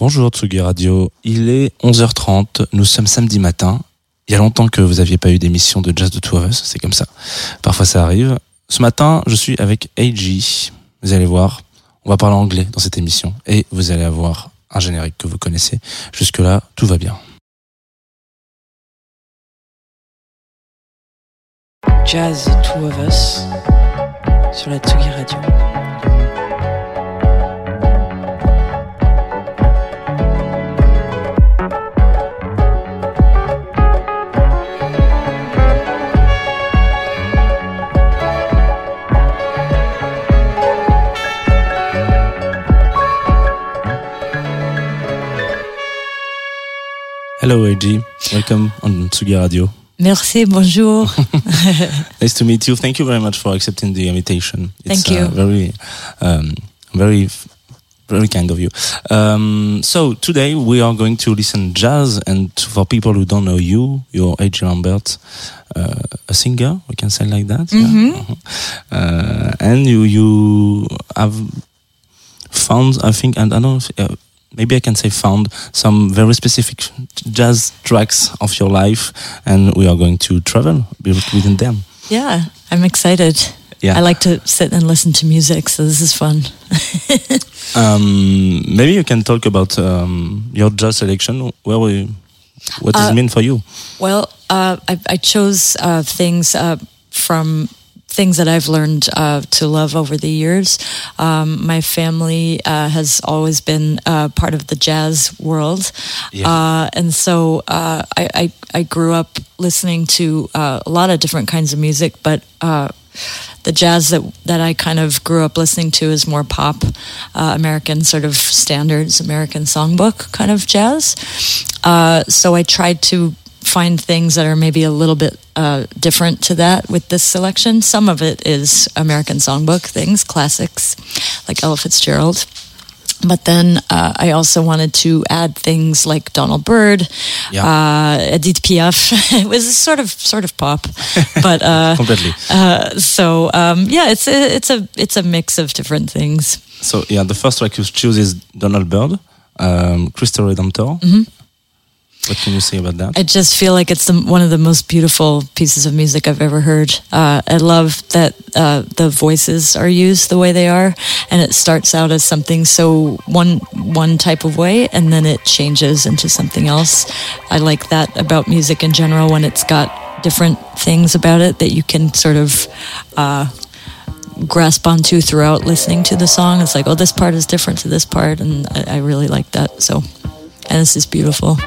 Bonjour Tsugi Radio, il est 11h30, nous sommes samedi matin. Il y a longtemps que vous n'aviez pas eu d'émission de Jazz de Two of Us, c'est comme ça. Parfois ça arrive. Ce matin, je suis avec AG. Vous allez voir, on va parler anglais dans cette émission et vous allez avoir un générique que vous connaissez. Jusque-là, tout va bien. Jazz Two of Us sur la Tsugi Radio. Hello AG, welcome on Tsugi Radio. Merci, bonjour. nice to meet you. Thank you very much for accepting the invitation. It's, Thank you. Uh, very, um, very, very kind of you. Um, so today we are going to listen jazz, and for people who don't know you, you're A.G. Lambert, uh, a singer. We can say like that. Mm -hmm. yeah? uh, and you you have found, I think, and I don't. Know if, uh, maybe I can say found some very specific jazz tracks of your life, and we are going to travel within them. Yeah, I'm excited. Yeah. I like to sit and listen to music, so this is fun. um, maybe you can talk about um, your jazz selection. Where we, what does uh, it mean for you? Well, uh, I, I, chose uh, things uh, from things that I've learned uh, to love over the years. Um, my family uh, has always been uh, part of the jazz world, yeah. Uh, and so uh, I, I, I grew up listening to uh, a lot of different kinds of music, but. the jazz that that I kind of grew up listening to is more pop, American sort of standards, American songbook kind of jazz. so I tried to find things that are maybe a little bit uh, different to that with this selection. Some of it is American songbook things, classics like Ella Fitzgerald. But then uh, I also wanted to add things like Donald Byrd, yeah. uh, Edith Piaf. it was sort of sort of pop, but uh, completely. Uh, so um, yeah, it's a, it's a it's a mix of different things. So yeah, the first track you choose is Donald Byrd, um, Cristo Redentor. Mm -hmm. What can you say about that? I just feel like it's the, one of the most beautiful pieces of music I've ever heard. Uh, I love that uh, the voices are used the way they are, and it starts out as something so one one type of way, and then it changes into something else. I like that about music in general when it's got different things about it that you can sort of. Uh, grasp onto throughout listening to the song. It's like, oh, this part is different to this part, and I, I really like that. So, and this is beautiful.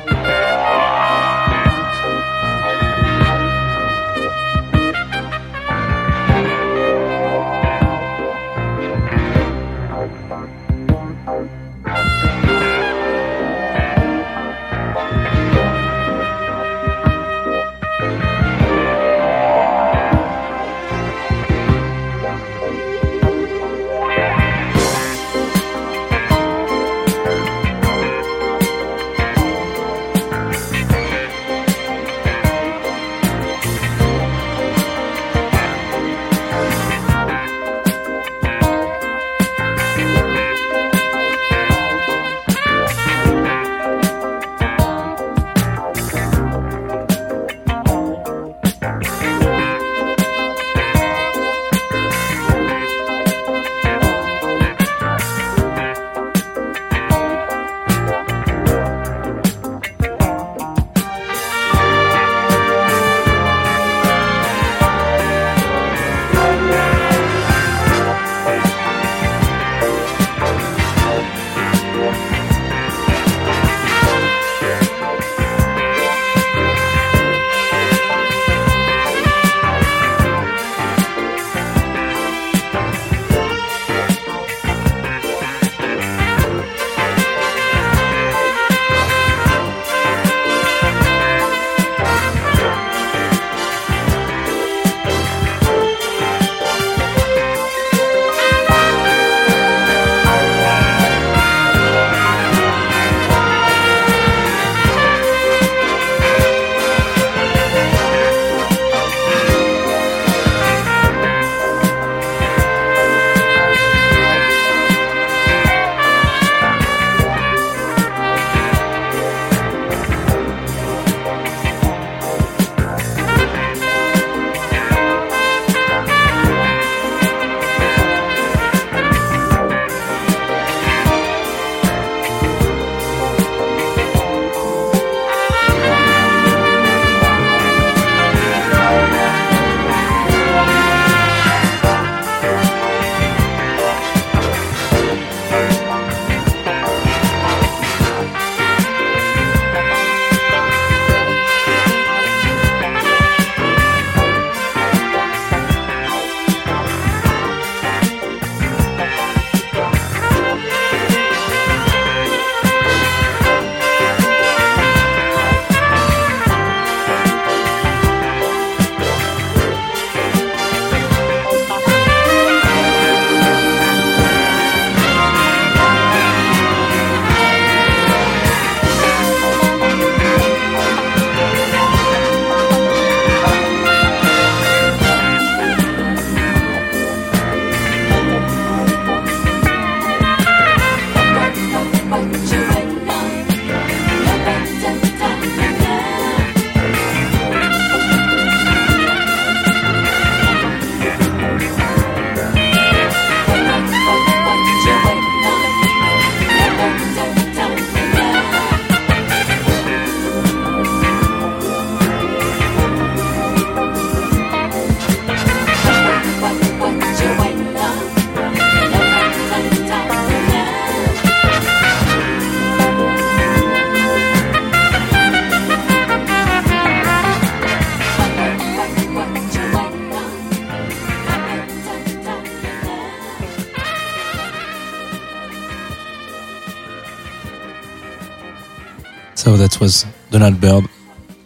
That was Donald Byrd,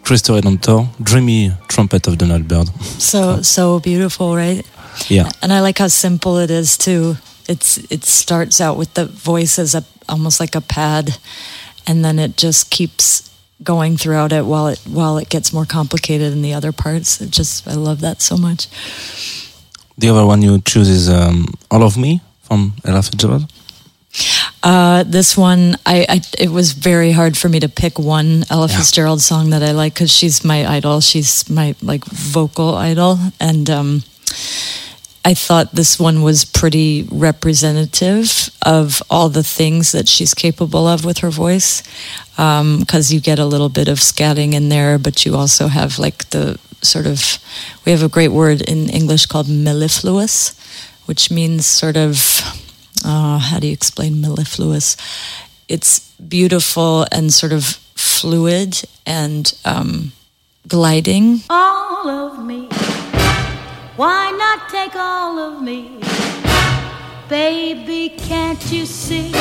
Cristo Redentor, dreamy trumpet of Donald Byrd. So so beautiful, right? Yeah. And I like how simple it is too. It's it starts out with the voice as a almost like a pad, and then it just keeps going throughout it while it while it gets more complicated in the other parts. It just I love that so much. The other one you choose is um, All of Me from Ella Fitzgerald. Uh, this one, I, I, it was very hard for me to pick one Ella Yeah. Fitzgerald song that I like because she's my idol. She's my like vocal idol, and um, I thought this one was pretty representative of all the things that she's capable of with her voice. Because you get a little bit of scatting in there, but you also have like the sort of we have a great word in English called mellifluous, which means sort of uh, how do you explain mellifluous? It's beautiful and sort of fluid and um, gliding. all of me. Why not take all of me? Baby, can't you see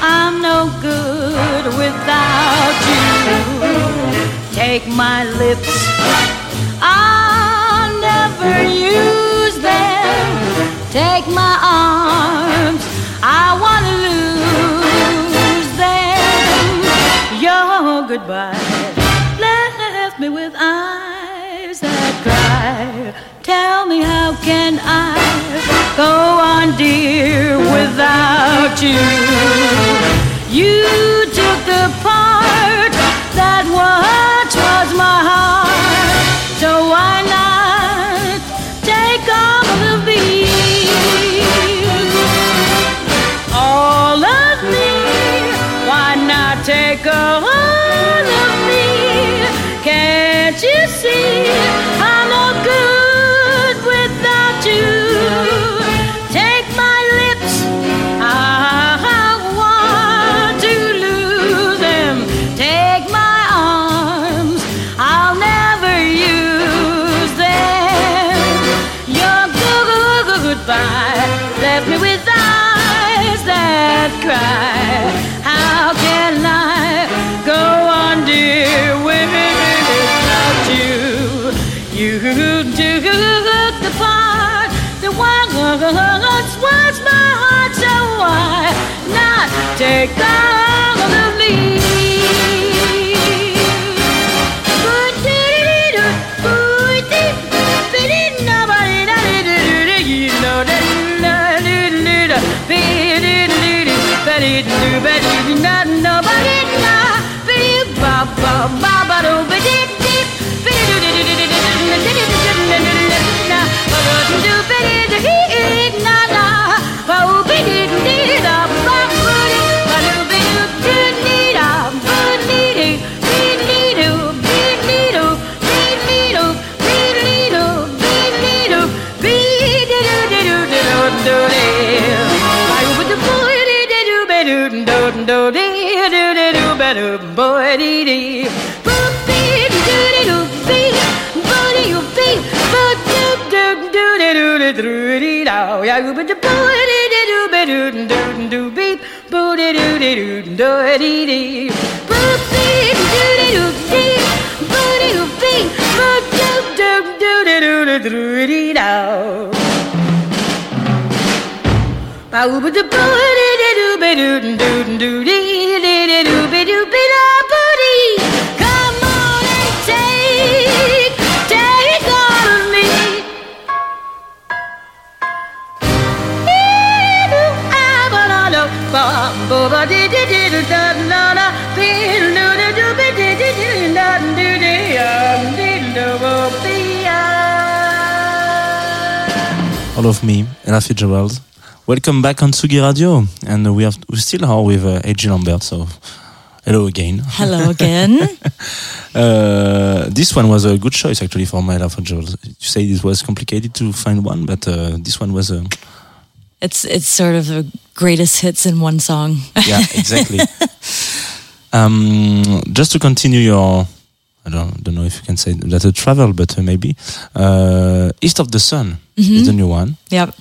I'm no good without you? Take my lips, I'll never use them. Take my arms, goodbye left me with eyes that cry. Tell me how can I go on, dear, without you? Take all Come All of Me, Ella Fitzgerald. Welcome back on Tsugi Radio, and we have we still are with uh, A.G. Lambert. So, hello again. Hello again. Uh, this one was a good choice actually for my Ella Fitzgerald. You say it was complicated to find one, but uh, this one was. Uh, it's it's sort of the greatest hits in one song. yeah, exactly. um, just to continue your I don't don't know if you can say that a travel, but uh, maybe uh, East of the Sun Mm-hmm. is the new one. Yep.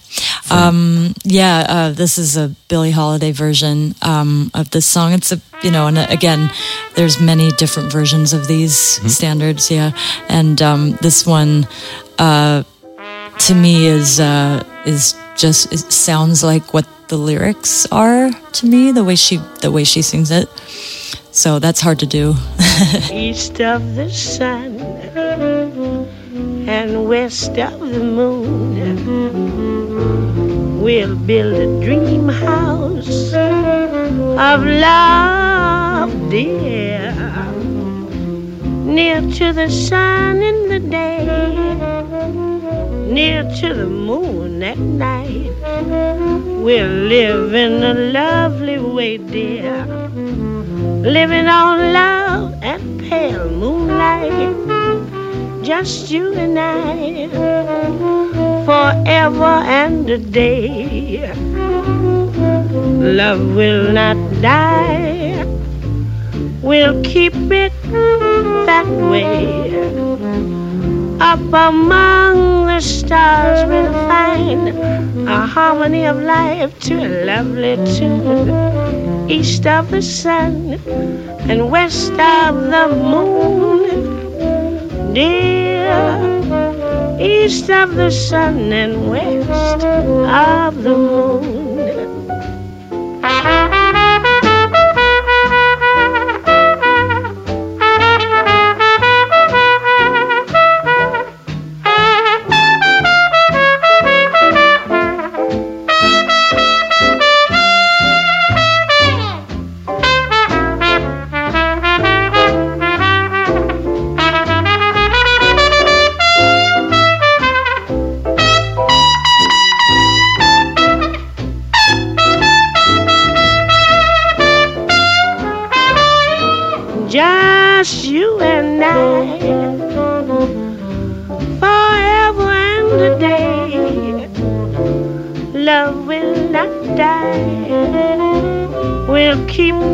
Um, yeah, uh, this is a Billie Holiday version um, of this song. It's a, you know, and again, there's many different versions of these standards. Yeah, and um, this one, uh, to me, is uh, is just it sounds like what the lyrics are to me. The way she the way she sings it. So that's hard to do. east of the sun and west of the moon. We'll build a dream house of love, dear, near to the sun in the day, near to the moon at night. We'll live in a lovely way, dear living on love and pale moonlight. Just you and I, forever and a day. Love will not die, we'll keep it that way. Up among the stars, we'll find a harmony of life to a lovely tune east of the sun and west of the moon. Dear, east of the sun and west of the moon.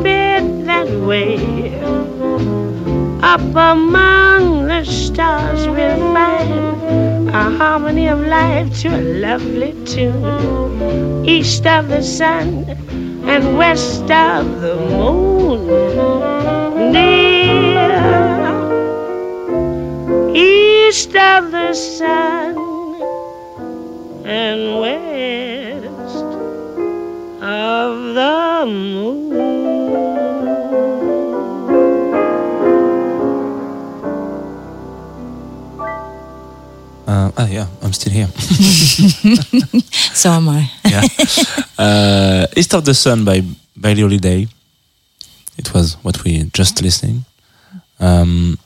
Keep that way. Up among the stars, we'll find a harmony of life to a lovely tune. East of the sun and west of the moon. Near east of the sun and west of the moon. Ah, yeah, I'm still here. So am I. yeah. Uh, East of the Sun by Billie Holiday. It was what we just listening. Um,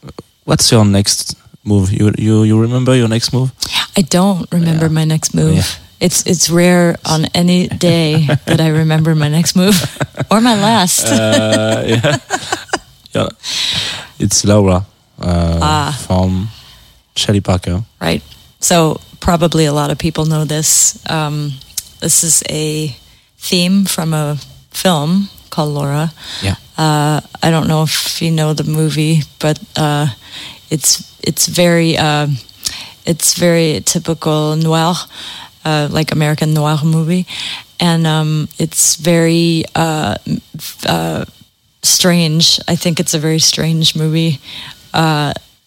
what's your next move? You you you remember your next move? I don't remember Yeah. my next move. Yeah. It's it's rare on any day that I remember my next move or my last. Uh, yeah. yeah. It's Laura uh, Ah. from Charlie Parker. right. So probably a lot of people know this. Um, this is a theme from a film called Laura. Yeah. Uh, I don't know if you know the movie, but uh, it's it's very uh, it's very typical noir, uh, like American noir movie, and um, it's very uh, uh, strange. I think it's a very strange movie.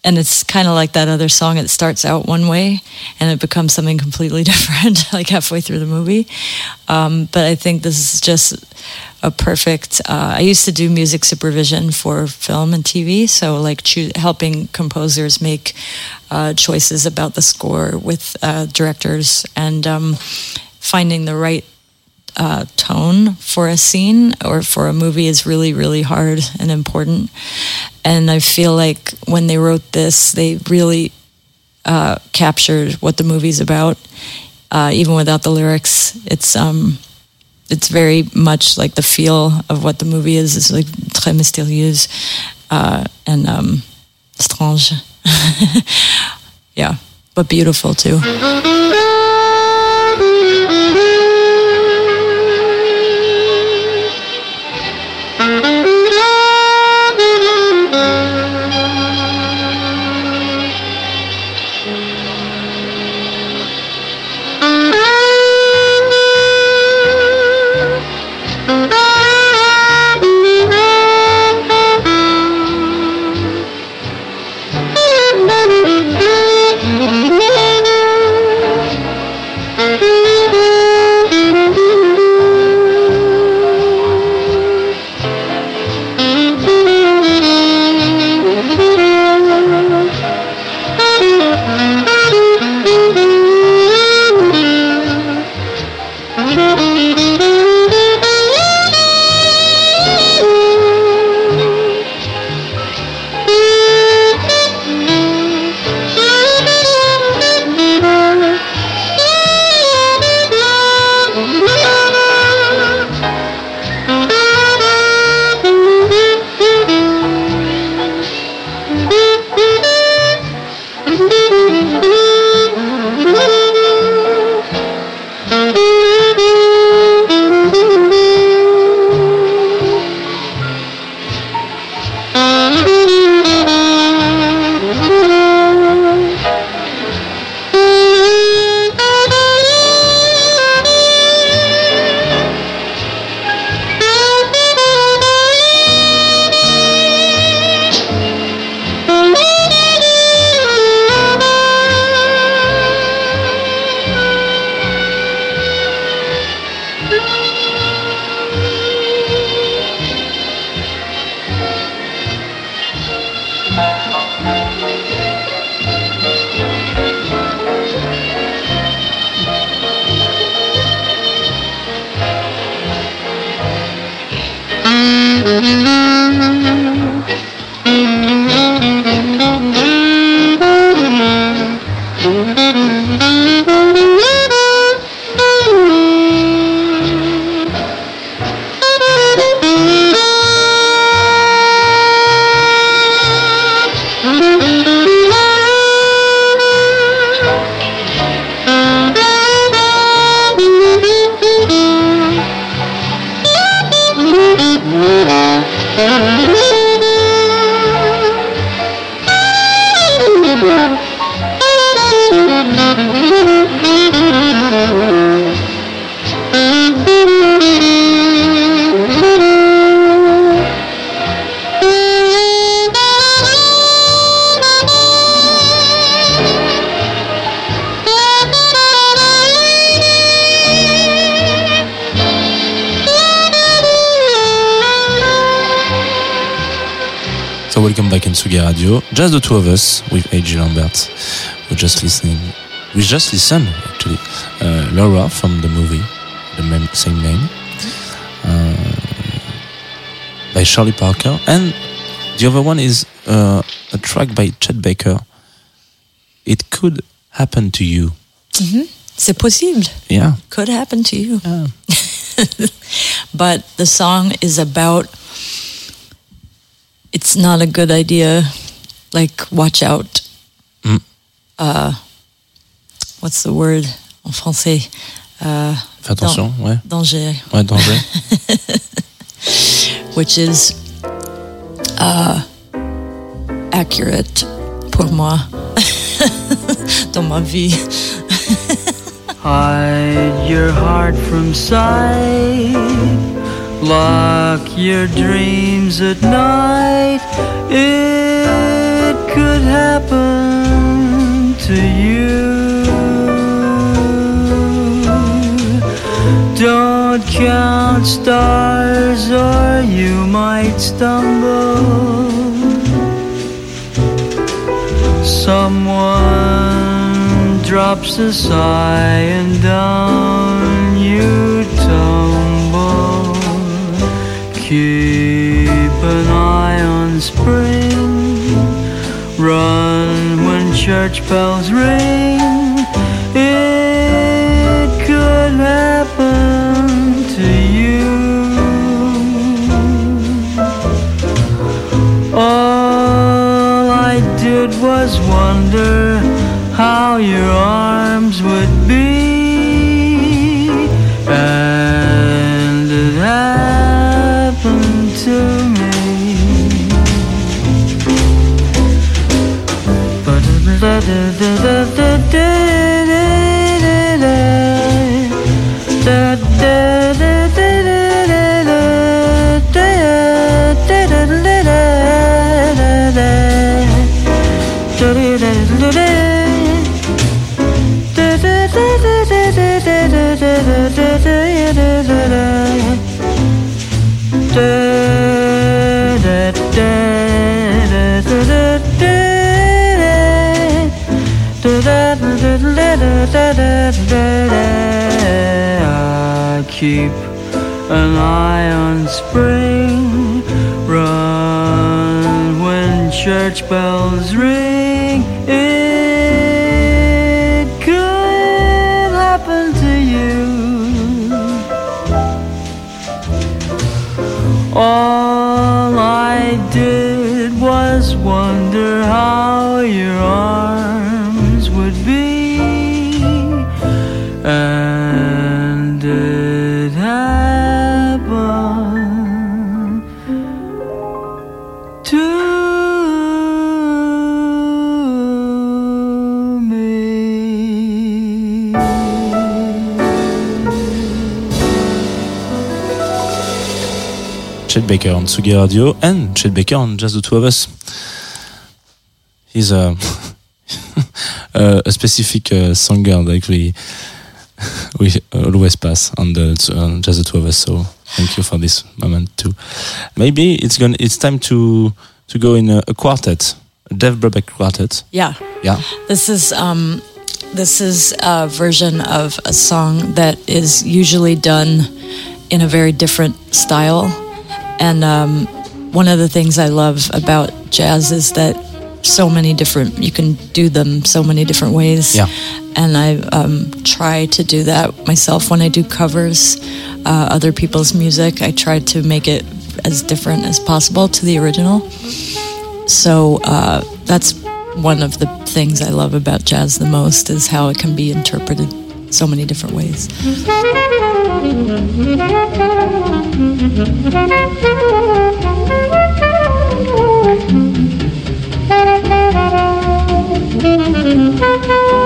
And it's kind of like that other song. It starts out one way and it becomes something completely different, like halfway through the movie. Um, but I think this is just a perfect. Uh, I used to do music supervision for film and TV, so like choo- helping composers make uh, choices about the score with uh, directors and um, finding the right uh, tone for a scene or for a movie is really, really hard and important. And I feel like when they wrote this, they really uh, captured what the movie's about, uh, even without the lyrics. It's um, it's very much like the feel of what the movie is. It's like très mystérieuse uh, and um, strange. yeah, but beautiful too. Just the two of us with A.G. Lambert. We're just listening. We just listened actually. Uh, Laura from the movie, the mem- same name, uh, by Charlie Parker, and the other one is uh, a track by Chet Baker. It could happen to you. Mm-hmm. C'est possible. Yeah. Could happen to you. Ah. but the song is about it's not a good idea like watch out Mm. uh what's the word en français uh Fais attention, ouais. danger Ouais, danger. which is uh accurate pour moi dans ma vie Hide your heart from sight. Lock your dreams at night. It could happen to you. Don't count stars or you might stumble. Someone drops a sigh and down you tumble. Keep an eye on spring. Run when church bells ring. Bells ring. It could happen to you. All Chet Baker on Tsugi Radio and Chet Baker on Just the Two of Us. He's a, a, a specific uh, singer that we we always pass on the on Just the Two of Us. So thank you for this moment too. Maybe it's going it's time to to go in a, a quartet, a Dave Brubeck quartet. yeah Yeah. This is um, this is a version of a song that is usually done in a very different style, and um, one of the things I love about jazz is that so many different you can do them so many different ways. Yeah. And I um, try to do that myself when I do covers, uh, other people's music. I try to make it as different as possible to the original. So uh, that's one of the things I love about jazz the most is how it can be interpreted so many different ways.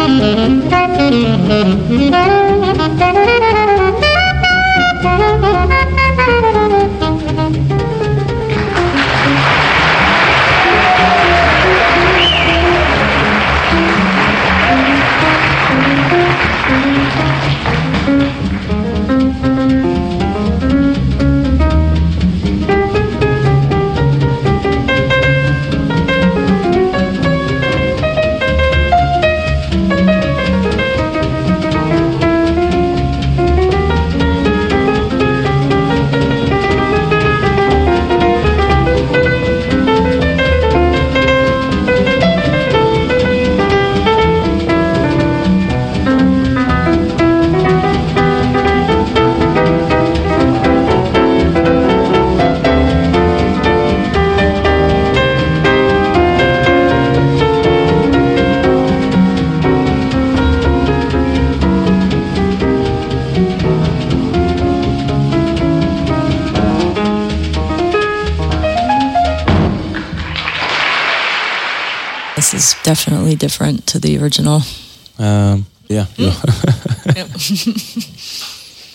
This different to the original. Um, yeah. Yep.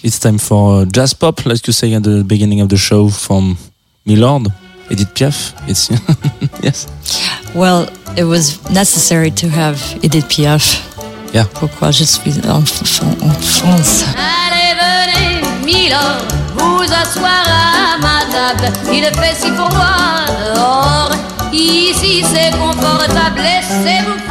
it's time for uh, jazz pop, like you say at the beginning of the show from Milord, Edith Piaf. It's yes. Well, it was necessary to have Edith Piaf. Yeah. Pourquoi je suis en, en France? Allez, venez, Milord, vous asseoir à ma table. Il fait si froid dehors. Ici c'est confortable. Laissez-vous.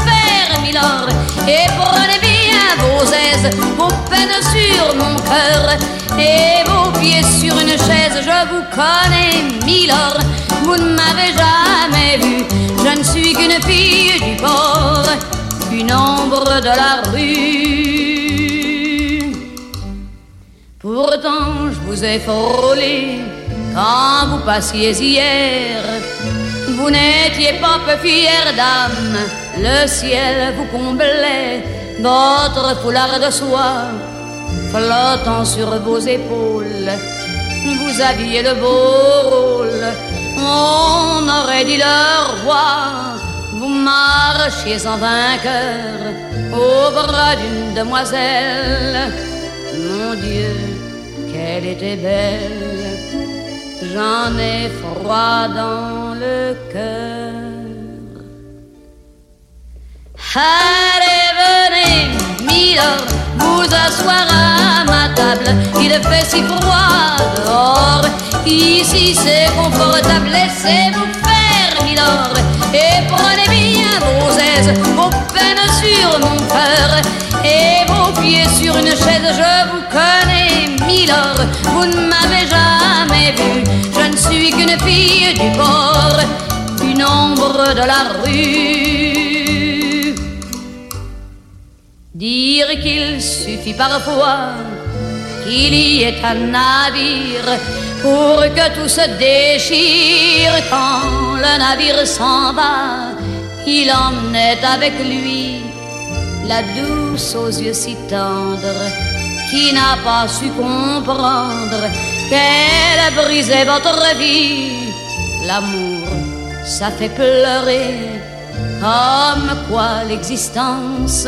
Et prenez bien vos aises, vos peines sur mon cœur. Et vos pieds sur une chaise. Je vous connais, Milord. Vous ne m'avez jamais vu. Je ne suis qu'une fille du port. Une ombre de la rue. Pourtant, je vous ai frôlé quand vous passiez hier. Vous n'étiez pas peu fière d'âme, le ciel vous comblait, votre foulard de soie flottant sur vos épaules. Vous aviez le beau rôle, on aurait dit le roi. Vous marchiez en vainqueur au bras d'une demoiselle. Mon Dieu, qu'elle était belle, j'en ai froid dans le cœur. Allez, venez, vous asseoir à ma table. Il fait si froid dehors. Ici c'est confortable. Laissez-vous faire, Milord. Et prenez bien vos aises, vos peines sur mon cœur. Et vos pieds sur une chaise. Je vous connais, Milord. Vous ne m'avez jamais vu. Je ne suis qu'une fille du port, une ombre de la rue. Dire qu'il suffit parfois qu'il y ait un navire pour que tout se déchire quand le navire s'en va. Il emmenait avec lui la douce aux yeux si tendres qui n'a pas su comprendre qu'elle a brisé votre vie. L'amour, ça fait pleurer comme quoi l'existence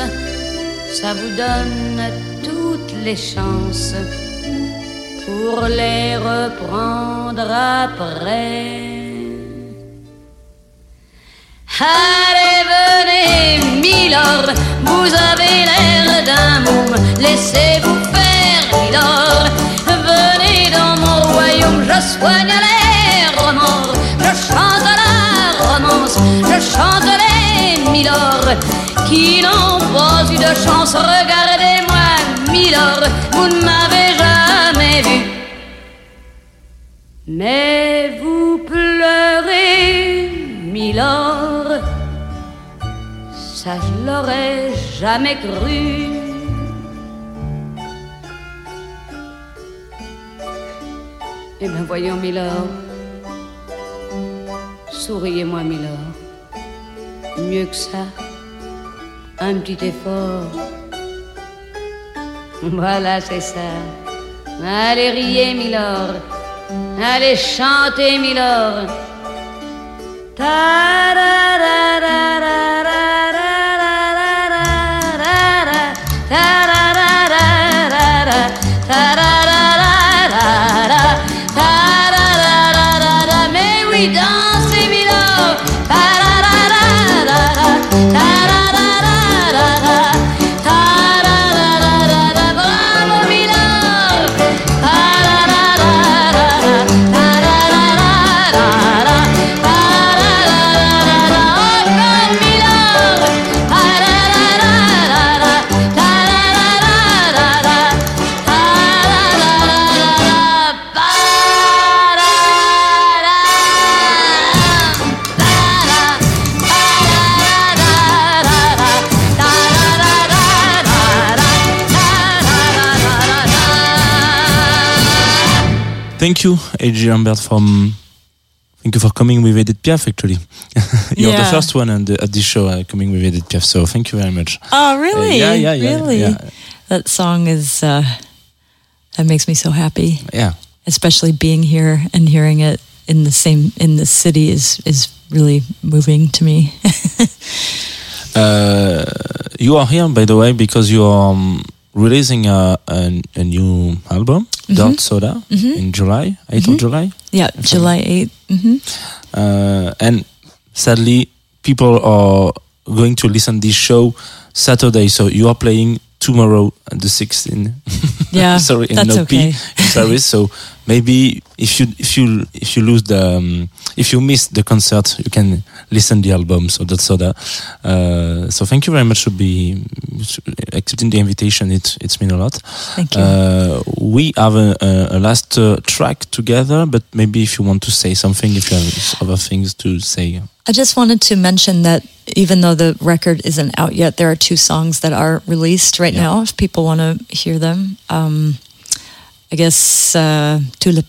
ça vous donne toutes les chances pour les reprendre après. Allez, venez, Milord, vous avez l'air d'un môme, laissez-vous faire, Milord. Venez dans mon royaume, je soigne les remords, je chante la romance, je chante les Milord qui n'ont pas eu de chance. Regardez-moi, Milord, vous ne m'avez jamais vu. Mais vous pleurez, Milord, ça je l'aurais jamais cru. Eh bien voyons, Milord, souriez-moi, Milord, mieux que ça un petit effort. Voilà, c'est ça. Allez riez, Milord. Allez chanter, Milord. Mais oui, dansez, Milord. Bravo, Thank you, A.J. Lambert, from. Thank you for coming with Edith Piaf, actually. You're the first one on the, at this show uh, coming with Edith Piaf, so thank you very much. Oh, really? yeah, yeah, yeah, Really? yeah. That song is, uh, that makes me so happy. Yeah. Especially being here and hearing it in the same, in the city is, is really moving to me. Uh, you are here, by the way, because you are um, releasing a, a, a new album, Dirt Soda, in July, 8th of July. yeah, July 8th. hmm Uh, and sadly, people are going to listen this show Saturday, so you are playing tomorrow the 16th. Yeah, sorry, in that's okay. In Paris. So maybe if you if you if you lose the um, if you miss the concert, you can listen the album. So that's soda. Uh, so thank you very much for be accepting the invitation. It it's mean a lot. Thank you. Uh, we have a, a, a last uh, track together, but maybe if you want to say something, if you have other things to say. I just wanted to mention that even though the record isn't out yet, there are two songs that are released right Yeah. now. If people want to hear them, um, I guess uh, to the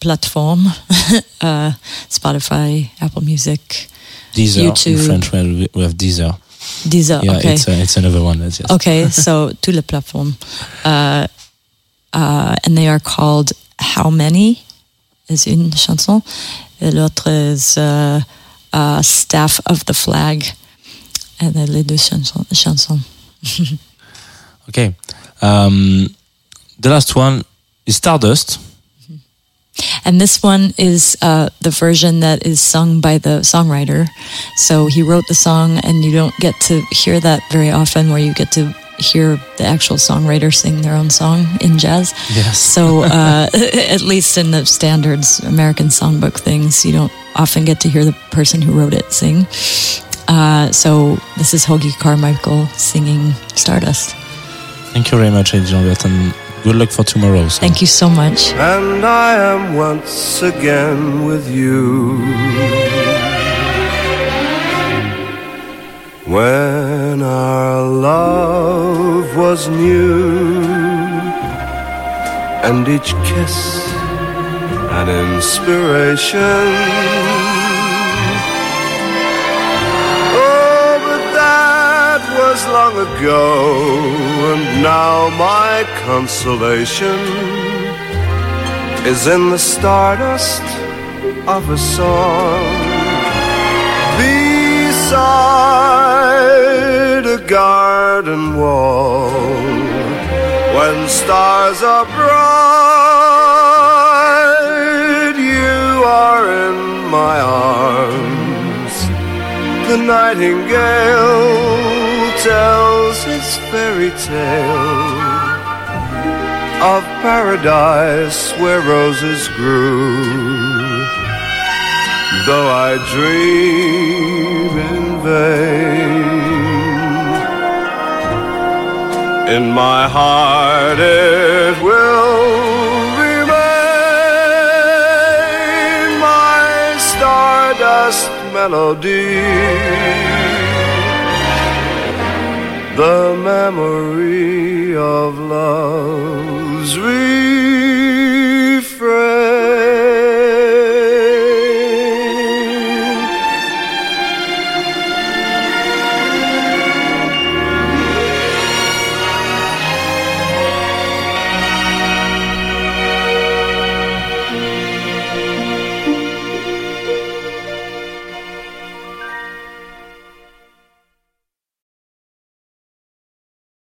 platform, uh, Spotify, Apple Music, Deezer in YouTube. French, we have Deezer. Deezer. Yeah, okay. it's uh, it's another one. That's yes. Okay, so to the platform. Uh, uh, and they are called How Many is une chanson, et l'autre is uh, uh, Staff of the Flag. And then les deux chansons. chansons. Okay. Um, the last one is Stardust. And this one is uh, the version that is sung by the songwriter. So he wrote the song, and you don't get to hear that very often, where you get to hear the actual songwriter sing their own song in jazz. Yes. So uh, at least in the standards American songbook things, you don't often get to hear the person who wrote it sing. Uh, so this is Hoagy Carmichael singing Stardust. Thank you very much, and good luck for tomorrow. So. Thank you so much. and I am once again with you. When our love was new, and each kiss an inspiration. Ago, and now my consolation is in the stardust of a song. Beside a garden wall when stars are bright. You are in my arms. The nightingale tale of paradise where roses grew. Though I dream in vain, in my heart it will remain my stardust melody the memory of love's